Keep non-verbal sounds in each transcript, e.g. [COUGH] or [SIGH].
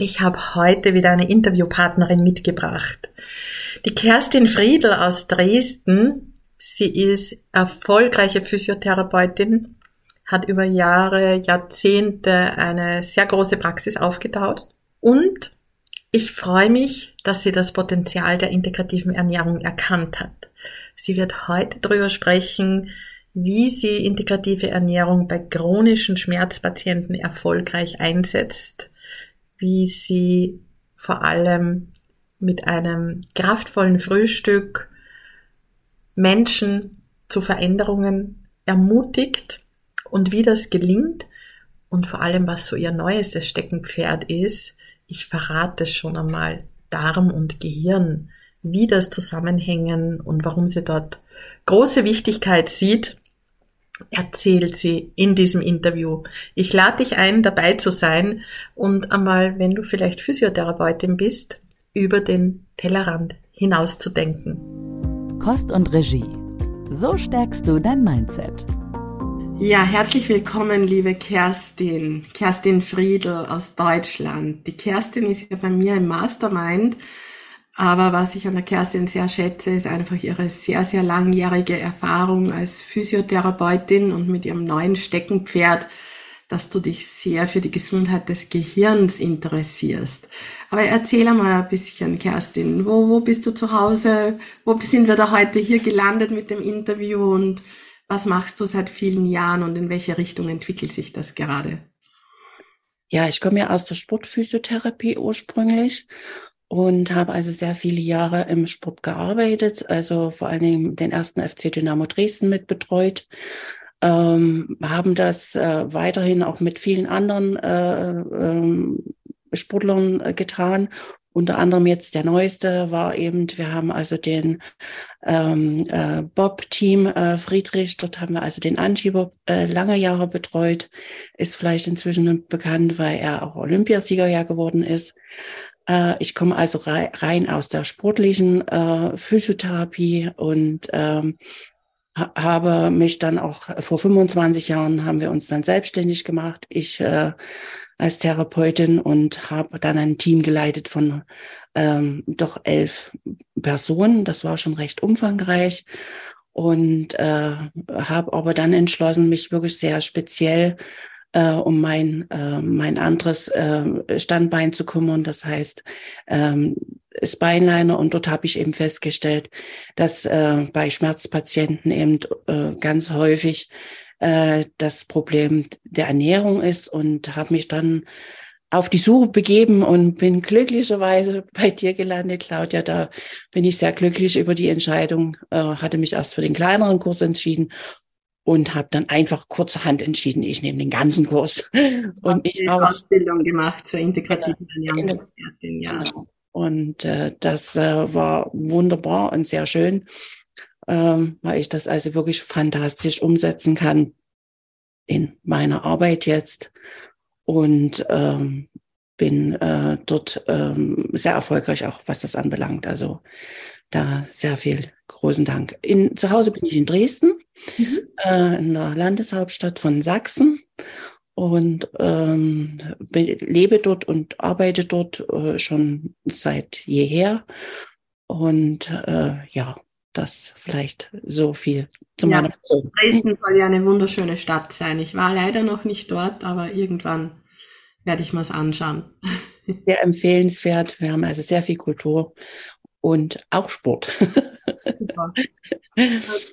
Ich habe heute wieder eine Interviewpartnerin mitgebracht. Die Kerstin Friedl aus Dresden. Sie ist erfolgreiche Physiotherapeutin, hat über Jahre, Jahrzehnte eine sehr große Praxis aufgetaut. Und ich freue mich, dass sie das Potenzial der integrativen Ernährung erkannt hat. Sie wird heute darüber sprechen, wie sie integrative Ernährung bei chronischen Schmerzpatienten erfolgreich einsetzt, wie sie vor allem mit einem kraftvollen Frühstück Menschen zu Veränderungen ermutigt und wie das gelingt und vor allem, was so ihr neuestes Steckenpferd ist. Ich verrate es schon einmal. Darm und Gehirn, wie das zusammenhängen und warum sie dort große Wichtigkeit sieht erzählt sie in diesem Interview. Ich lade dich ein, dabei zu sein und einmal, wenn du vielleicht Physiotherapeutin bist, über den Tellerrand hinauszudenken. Kost und Regie. So stärkst du dein Mindset. Ja, herzlich willkommen, liebe Kerstin. Kerstin Friedl aus Deutschland. Die Kerstin ist ja bei mir im Mastermind aber was ich an der Kerstin sehr schätze, ist einfach ihre sehr, sehr langjährige Erfahrung als Physiotherapeutin und mit ihrem neuen Steckenpferd, dass du dich sehr für die Gesundheit des Gehirns interessierst. Aber erzähl mal ein bisschen, Kerstin, wo, wo bist du zu Hause? Wo sind wir da heute hier gelandet mit dem Interview und was machst du seit vielen Jahren und in welche Richtung entwickelt sich das gerade? Ja, ich komme ja aus der Sportphysiotherapie ursprünglich und habe also sehr viele Jahre im Sport gearbeitet, also vor allen Dingen den ersten FC Dynamo Dresden mit betreut. Ähm, haben das äh, weiterhin auch mit vielen anderen äh, ähm, Sportlern äh, getan. Unter anderem jetzt der neueste war eben, wir haben also den ähm, äh, Bob-Team äh, Friedrich, dort haben wir also den Anschieber äh, lange Jahre betreut, ist vielleicht inzwischen bekannt, weil er auch Olympiasieger ja geworden ist. Äh, ich komme also rein aus der sportlichen äh, Physiotherapie und ähm, habe mich dann auch vor 25 Jahren haben wir uns dann selbstständig gemacht. Ich äh, als Therapeutin und habe dann ein Team geleitet von ähm, doch elf Personen. Das war schon recht umfangreich und äh, habe aber dann entschlossen, mich wirklich sehr speziell äh, um mein, äh, mein anderes äh, Standbein zu kümmern. Das heißt, ähm, Spineliner und dort habe ich eben festgestellt, dass äh, bei Schmerzpatienten eben äh, ganz häufig äh, das Problem der Ernährung ist und habe mich dann auf die Suche begeben und bin glücklicherweise [LAUGHS] bei dir gelandet, Claudia. Da bin ich sehr glücklich über die Entscheidung, äh, hatte mich erst für den kleineren Kurs entschieden und habe dann einfach kurzerhand entschieden, ich nehme den ganzen Kurs. [LAUGHS] Und ich habe Ausbildung gemacht zur integrativen genau. Ernährungsexpertin, ja. Genau. Und äh, das äh, war wunderbar und sehr schön, ähm, weil ich das also wirklich fantastisch umsetzen kann in meiner Arbeit jetzt und ähm, bin äh, dort ähm, sehr erfolgreich auch, was das anbelangt. Also da sehr viel großen Dank. In, zu Hause bin ich in Dresden, mhm. äh, in der Landeshauptstadt von Sachsen und ähm, lebe dort und arbeite dort äh, schon seit jeher. Und äh, ja, das vielleicht so viel zu ja, meiner Person. Dresden soll ja eine wunderschöne Stadt sein. Ich war leider noch nicht dort, aber irgendwann werde ich mir es anschauen. Sehr empfehlenswert. Wir haben also sehr viel Kultur und auch Sport. [LAUGHS] Super.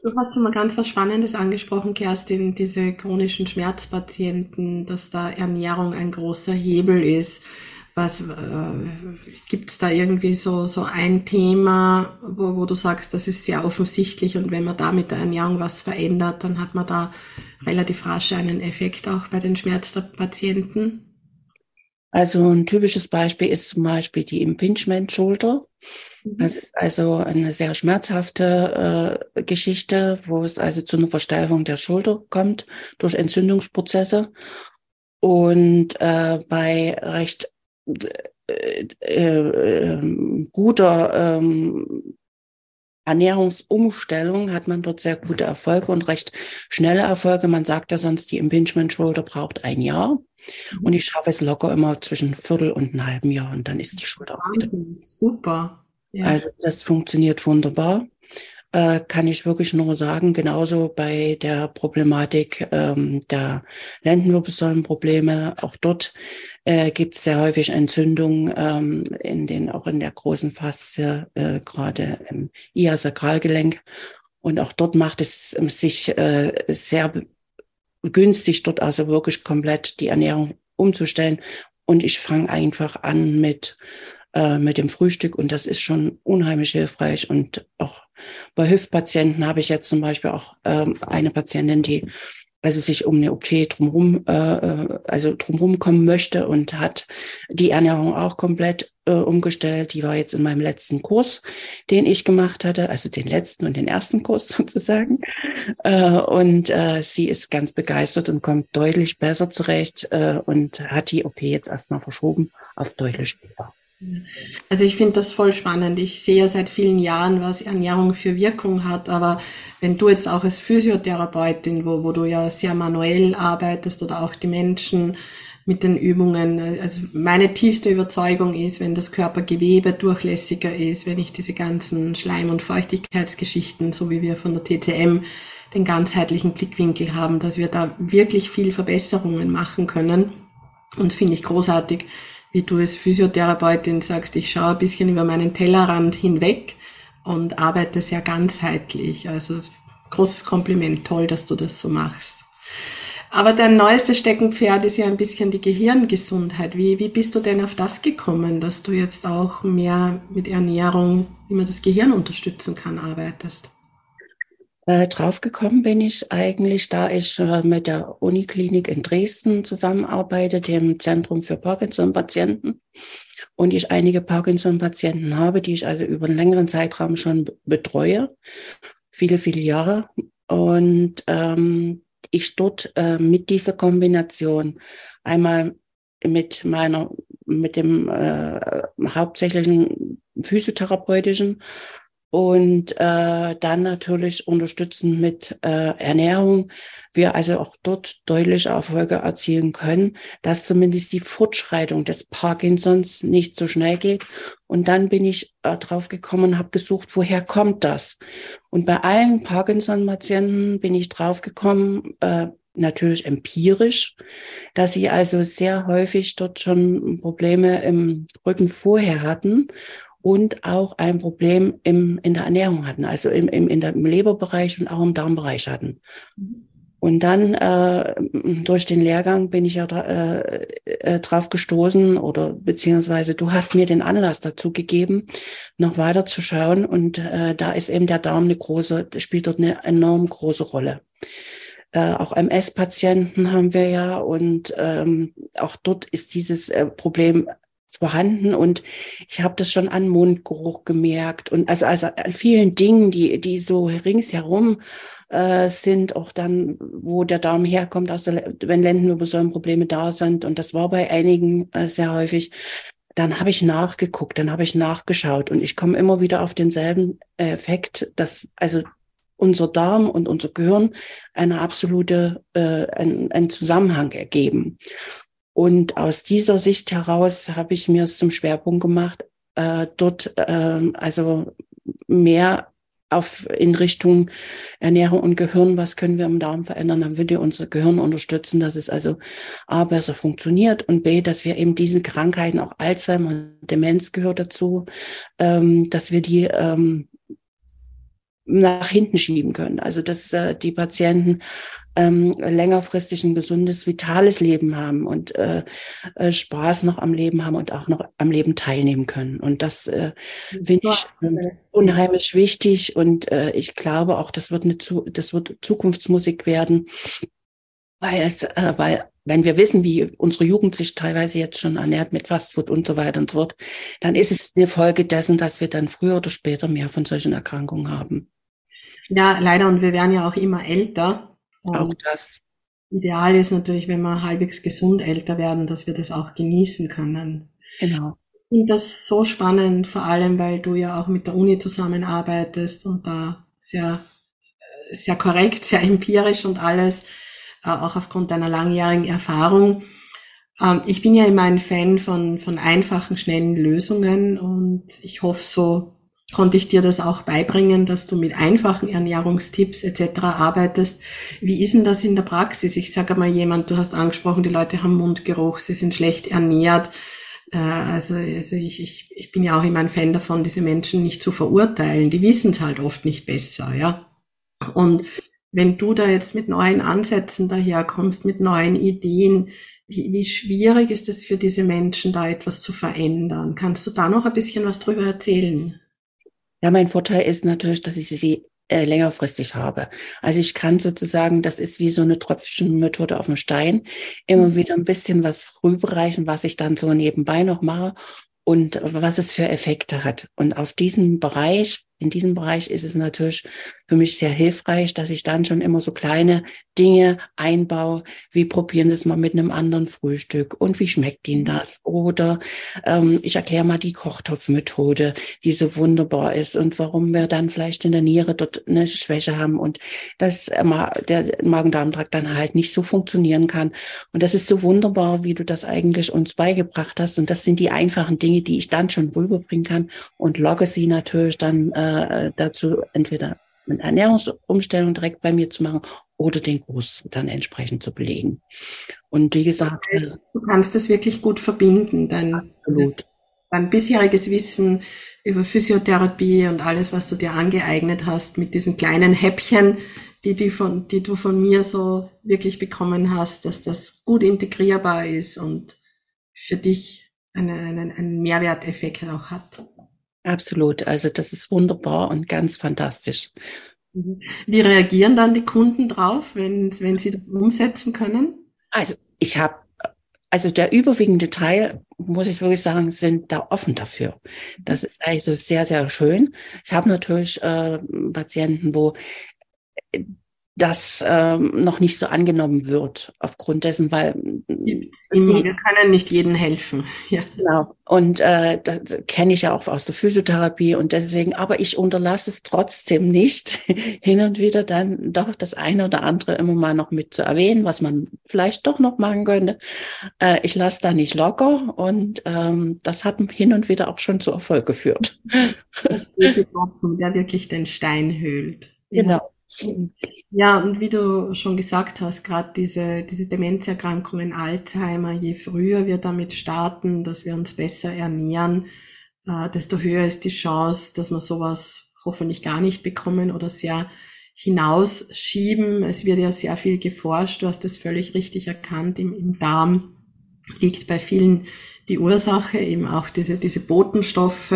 Du hast schon mal ganz was Spannendes angesprochen, Kerstin, diese chronischen Schmerzpatienten, dass da Ernährung ein großer Hebel ist. Was äh, gibt es da irgendwie so so ein Thema, wo, wo du sagst, das ist sehr offensichtlich und wenn man da mit der Ernährung was verändert, dann hat man da relativ rasch einen Effekt auch bei den Schmerzpatienten? Also ein typisches Beispiel ist zum Beispiel die Impingement Schulter. Mhm. Das ist also eine sehr schmerzhafte äh, Geschichte, wo es also zu einer Versteiferung der Schulter kommt durch Entzündungsprozesse. Und äh, bei recht äh, äh, guter ähm, Ernährungsumstellung hat man dort sehr gute Erfolge und recht schnelle Erfolge. Man sagt ja sonst, die Impingement Shoulder braucht ein Jahr. Und ich schaffe es locker immer zwischen Viertel und einem halben Jahr und dann ist die Schulter auch wieder. Super. Ja. Also das funktioniert wunderbar. Äh, kann ich wirklich nur sagen, genauso bei der Problematik ähm, der Lendenwirbelsäulenprobleme, auch dort äh, gibt es sehr häufig Entzündungen ähm, in den, auch in der großen Faszie, äh, gerade im Iasakralgelenk. Und auch dort macht es sich äh, sehr günstig, dort also wirklich komplett die Ernährung umzustellen. Und ich fange einfach an mit äh, mit dem Frühstück und das ist schon unheimlich hilfreich. Und auch bei Hüftpatienten habe ich jetzt zum Beispiel auch ähm, eine Patientin, die also sich um eine OP drumherum, äh, äh, also drumherum kommen möchte und hat die Ernährung auch komplett äh, umgestellt. Die war jetzt in meinem letzten Kurs, den ich gemacht hatte, also den letzten und den ersten Kurs [LAUGHS] sozusagen. Äh, und äh, sie ist ganz begeistert und kommt deutlich besser zurecht äh, und hat die OP jetzt erstmal verschoben auf deutlich später. Also ich finde das voll spannend. Ich sehe ja seit vielen Jahren, was Ernährung für Wirkung hat. Aber wenn du jetzt auch als Physiotherapeutin, wo, wo du ja sehr manuell arbeitest oder auch die Menschen mit den Übungen, also meine tiefste Überzeugung ist, wenn das Körpergewebe durchlässiger ist, wenn ich diese ganzen Schleim- und Feuchtigkeitsgeschichten, so wie wir von der TCM den ganzheitlichen Blickwinkel haben, dass wir da wirklich viel Verbesserungen machen können. Und finde ich großartig wie du als Physiotherapeutin sagst, ich schaue ein bisschen über meinen Tellerrand hinweg und arbeite sehr ganzheitlich. Also großes Kompliment, toll, dass du das so machst. Aber dein neuestes Steckenpferd ist ja ein bisschen die Gehirngesundheit. Wie, wie bist du denn auf das gekommen, dass du jetzt auch mehr mit Ernährung, wie man das Gehirn unterstützen kann, arbeitest? Äh, draufgekommen bin ich eigentlich, da ich äh, mit der Uniklinik in Dresden zusammenarbeite, dem Zentrum für Parkinson-Patienten. Und ich einige Parkinson-Patienten habe, die ich also über einen längeren Zeitraum schon betreue, viele, viele Jahre. Und ähm, ich dort äh, mit dieser Kombination einmal mit meiner, mit dem äh, hauptsächlichen physiotherapeutischen und äh, dann natürlich unterstützen mit äh, Ernährung. Wir also auch dort deutliche Erfolge erzielen können, dass zumindest die Fortschreitung des Parkinsons nicht so schnell geht. Und dann bin ich äh, drauf gekommen habe gesucht, woher kommt das? Und bei allen Parkinson-Patienten bin ich drauf gekommen, äh, natürlich empirisch, dass sie also sehr häufig dort schon Probleme im Rücken vorher hatten und auch ein Problem im, in der Ernährung hatten, also im, im, in der, im Leberbereich und auch im Darmbereich hatten. Und dann äh, durch den Lehrgang bin ich ja äh, äh, drauf gestoßen oder beziehungsweise du hast mir den Anlass dazu gegeben, noch weiter zu schauen. Und äh, da ist eben der Darm eine große, spielt dort eine enorm große Rolle. Äh, auch MS-Patienten haben wir ja und ähm, auch dort ist dieses äh, Problem vorhanden und ich habe das schon an Mundgeruch gemerkt und also also an vielen Dingen, die die so ringsherum äh, sind, auch dann, wo der Darm herkommt, also wenn Lendenwirbelsäulenprobleme da sind und das war bei einigen äh, sehr häufig. Dann habe ich nachgeguckt, dann habe ich nachgeschaut und ich komme immer wieder auf denselben Effekt, dass also unser Darm und unser Gehirn eine absolute äh, einen, einen Zusammenhang ergeben. Und aus dieser Sicht heraus habe ich mir es zum Schwerpunkt gemacht, äh, dort äh, also mehr auf in Richtung Ernährung und Gehirn, was können wir im Darm verändern, dann würde unser Gehirn unterstützen, dass es also A besser funktioniert und B, dass wir eben diesen Krankheiten, auch Alzheimer und Demenz gehört dazu, ähm, dass wir die ähm, nach hinten schieben können. Also dass äh, die Patienten ähm, längerfristig ein gesundes, vitales Leben haben und äh, äh, Spaß noch am Leben haben und auch noch am Leben teilnehmen können. Und das äh, finde ich äh, unheimlich wichtig und äh, ich glaube auch, das wird eine zu, das wird Zukunftsmusik werden. Weil es, äh, weil wenn wir wissen, wie unsere Jugend sich teilweise jetzt schon ernährt mit Fastfood und so weiter und so fort, dann ist es eine Folge dessen, dass wir dann früher oder später mehr von solchen Erkrankungen haben. Ja, leider. Und wir werden ja auch immer älter. Auch das. Ideal ist natürlich, wenn wir halbwegs gesund älter werden, dass wir das auch genießen können. Genau. Ich finde das so spannend, vor allem, weil du ja auch mit der Uni zusammenarbeitest und da sehr, sehr korrekt, sehr empirisch und alles, äh, auch aufgrund deiner langjährigen Erfahrung. Ähm, ich bin ja immer ein Fan von, von einfachen, schnellen Lösungen und ich hoffe, so konnte ich dir das auch beibringen, dass du mit einfachen Ernährungstipps etc. arbeitest. Wie ist denn das in der Praxis? Ich sage mal jemand, du hast angesprochen, die Leute haben Mundgeruch, sie sind schlecht ernährt. Äh, also, also ich, ich, ich bin ja auch immer ein Fan davon, diese Menschen nicht zu verurteilen. Die wissen es halt oft nicht besser, ja. Und wenn du da jetzt mit neuen Ansätzen daherkommst, mit neuen Ideen, wie, wie schwierig ist es für diese Menschen, da etwas zu verändern? Kannst du da noch ein bisschen was drüber erzählen? Ja, mein Vorteil ist natürlich, dass ich sie äh, längerfristig habe. Also ich kann sozusagen, das ist wie so eine Tröpfchenmethode auf dem Stein, immer mhm. wieder ein bisschen was rüberreichen, was ich dann so nebenbei noch mache und was es für Effekte hat. Und auf diesem Bereich in diesem Bereich ist es natürlich für mich sehr hilfreich, dass ich dann schon immer so kleine Dinge einbaue, wie probieren Sie es mal mit einem anderen Frühstück und wie schmeckt Ihnen das? Oder ähm, ich erkläre mal die Kochtopfmethode, die so wunderbar ist und warum wir dann vielleicht in der Niere dort eine Schwäche haben und dass äh, der Magen-Darm-Trakt dann halt nicht so funktionieren kann. Und das ist so wunderbar, wie du das eigentlich uns beigebracht hast. Und das sind die einfachen Dinge, die ich dann schon rüberbringen kann und logge sie natürlich dann äh, äh, dazu, entweder eine Ernährungsumstellung direkt bei mir zu machen oder den Kurs dann entsprechend zu belegen. Und wie gesagt. Du kannst das wirklich gut verbinden, dein, absolut. dein bisheriges Wissen über Physiotherapie und alles, was du dir angeeignet hast, mit diesen kleinen Häppchen, die, die, von, die du von mir so wirklich bekommen hast, dass das gut integrierbar ist und für dich einen, einen, einen Mehrwerteffekt auch hat. Absolut. Also das ist wunderbar und ganz fantastisch. Mhm. Wie reagieren dann die Kunden drauf, wenn, wenn sie das umsetzen können? Also ich habe, also der überwiegende Teil, muss ich wirklich sagen, sind da offen dafür. Das ist also sehr, sehr schön. Ich habe natürlich äh, Patienten, wo das ähm, noch nicht so angenommen wird aufgrund dessen, weil immer. wir können nicht jedem helfen. [LAUGHS] Ja. Genau. Und äh, das kenne ich ja auch aus der Physiotherapie und deswegen, aber ich unterlasse es trotzdem nicht, [LAUGHS] hin und wieder dann doch das eine oder andere immer mal noch mit zu erwähnen, was man vielleicht doch noch machen könnte. Äh, ich lasse da nicht locker und ähm, das hat hin und wieder auch schon zu Erfolg geführt. [LAUGHS] Der wirklich den Stein höhlt. Genau. Ja. Und wie du schon gesagt hast, gerade diese, diese Demenzerkrankungen, Alzheimer, je früher wir damit starten, dass wir uns besser ernähren, äh, desto höher ist die Chance, dass wir sowas hoffentlich gar nicht bekommen oder sehr hinausschieben. Es wird ja sehr viel geforscht, du hast das völlig richtig erkannt, im, im Darm liegt bei vielen die Ursache, eben auch diese, diese Botenstoffe,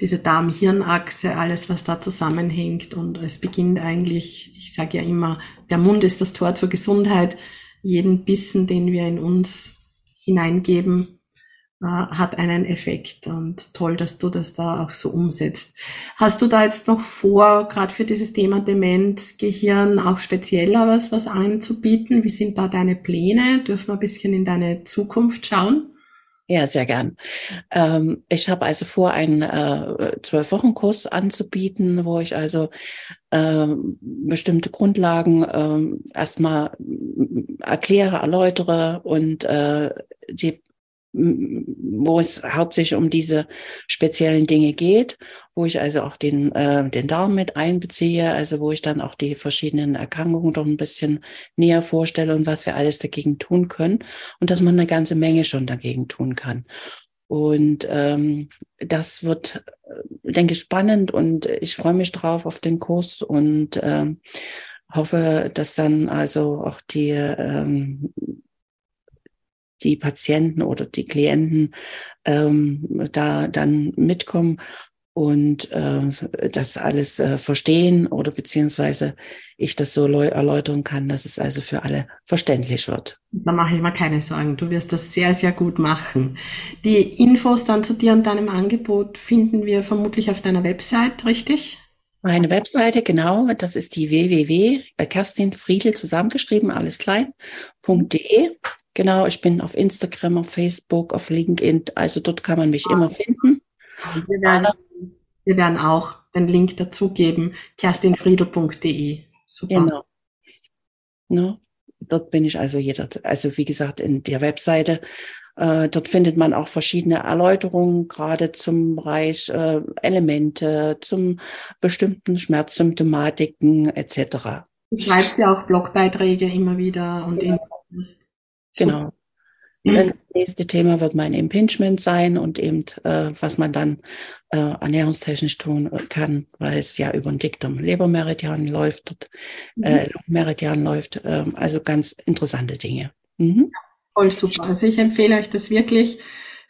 diese Darm-Hirn-Achse, alles, was da zusammenhängt. Und es beginnt eigentlich, ich sage ja immer, der Mund ist das Tor zur Gesundheit. Jeden Bissen, den wir in uns hineingeben, äh, hat einen Effekt. Und toll, dass du das da auch so umsetzt. Hast du da jetzt noch vor, gerade für dieses Thema Demenz, Gehirn, auch spezieller was, was anzubieten? Wie sind da deine Pläne? Dürfen wir ein bisschen in deine Zukunft schauen? Ja, sehr gern. Ähm, ich habe also vor, einen äh, Zwölf-Wochen-Kurs anzubieten, wo ich also äh, bestimmte Grundlagen äh, erstmal erkläre, erläutere und äh, die wo es hauptsächlich um diese speziellen Dinge geht, wo ich also auch den, äh, den Darm mit einbeziehe, also wo ich dann auch die verschiedenen Erkrankungen doch ein bisschen näher vorstelle und was wir alles dagegen tun können und dass man eine ganze Menge schon dagegen tun kann. Und ähm, das wird, äh, denke ich, spannend und ich freue mich drauf auf den Kurs und ähm, hoffe, dass dann also auch die ähm, die Patienten oder die Klienten ähm, da dann mitkommen. und äh, das alles äh, verstehen oder beziehungsweise ich das so erläutern kann, dass es also für alle verständlich wird. Da mache ich mir keine Sorgen. Du wirst das sehr, sehr gut machen. Die Infos dann zu dir und deinem Angebot finden wir vermutlich auf deiner Website, richtig? Meine Webseite, genau, das ist die www. bei Kerstin Friedel zusammengeschrieben, alles klein.de. Genau, ich bin auf Instagram, auf Facebook, auf LinkedIn, also dort kann man mich ah. immer finden. Wir werden, wir werden auch den Link dazugeben, kerstinfriedel.de. Super. Genau. No, dort bin ich also jeder, also wie gesagt, in der Webseite. Äh, dort findet man auch verschiedene Erläuterungen, gerade zum Bereich äh, Elemente, zum bestimmten Schmerzsymptomatiken etc. Du schreibst ja auch Blogbeiträge immer wieder und genau. Genau. Das nächste Thema wird mein Impingement sein und eben, äh, was man dann äh, ernährungstechnisch tun kann, weil es ja über den Diktum Lebermeridian läuft, äh, mhm. Meridian läuft. Äh, also ganz interessante Dinge. Mhm. Voll super. Also ich empfehle euch das wirklich.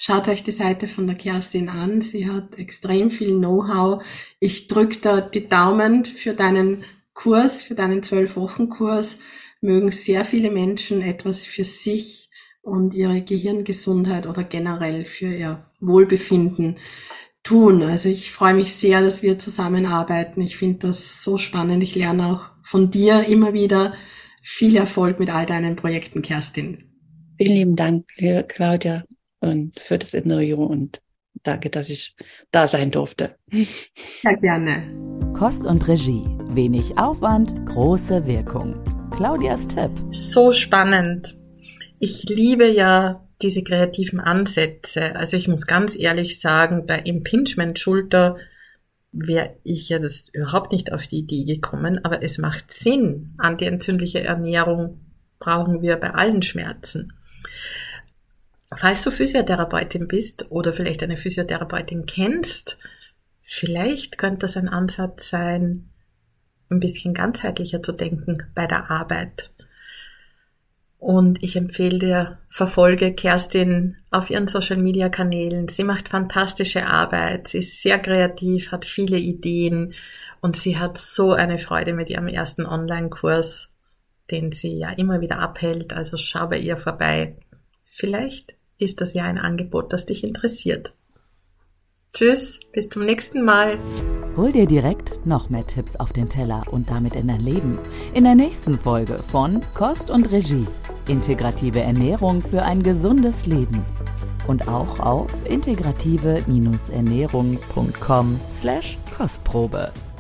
Schaut euch die Seite von der Kerstin an. Sie hat extrem viel Know-how. Ich drücke da die Daumen für deinen Kurs, für deinen zwölf Wochen Kurs. Mögen sehr viele Menschen etwas für sich und ihre Gehirngesundheit oder generell für ihr Wohlbefinden tun. Also ich freue mich sehr, dass wir zusammenarbeiten. Ich finde das so spannend. Ich lerne auch von dir immer wieder viel Erfolg mit all deinen Projekten, Kerstin. Vielen lieben Dank, Claudia, und für das Interview und danke, dass ich da sein durfte. Sehr gerne. Kost und Regie. Wenig Aufwand, große Wirkung. Claudias Tipp. So spannend. Ich liebe ja diese kreativen Ansätze. Also ich muss ganz ehrlich sagen, bei Impingement Schulter wäre ich ja das überhaupt nicht auf die Idee gekommen, aber es macht Sinn. Antientzündliche Ernährung brauchen wir bei allen Schmerzen. Falls du Physiotherapeutin bist oder vielleicht eine Physiotherapeutin kennst, vielleicht könnte das ein Ansatz sein, ein bisschen ganzheitlicher zu denken bei der Arbeit. Und ich empfehle dir, verfolge Kerstin auf ihren Social Media Kanälen. Sie macht fantastische Arbeit. Sie ist sehr kreativ, hat viele Ideen und sie hat so eine Freude mit ihrem ersten Online-Kurs, den sie ja immer wieder abhält. Also schau bei ihr vorbei. Vielleicht ist das ja ein Angebot, das dich interessiert. Tschüss, bis zum nächsten Mal. Hol dir direkt noch mehr Tipps auf den Teller und damit in dein Leben. In der nächsten Folge von Kost und Regie. Integrative Ernährung für ein gesundes Leben. Und auch auf integrative-ernährung.com slash Kostprobe.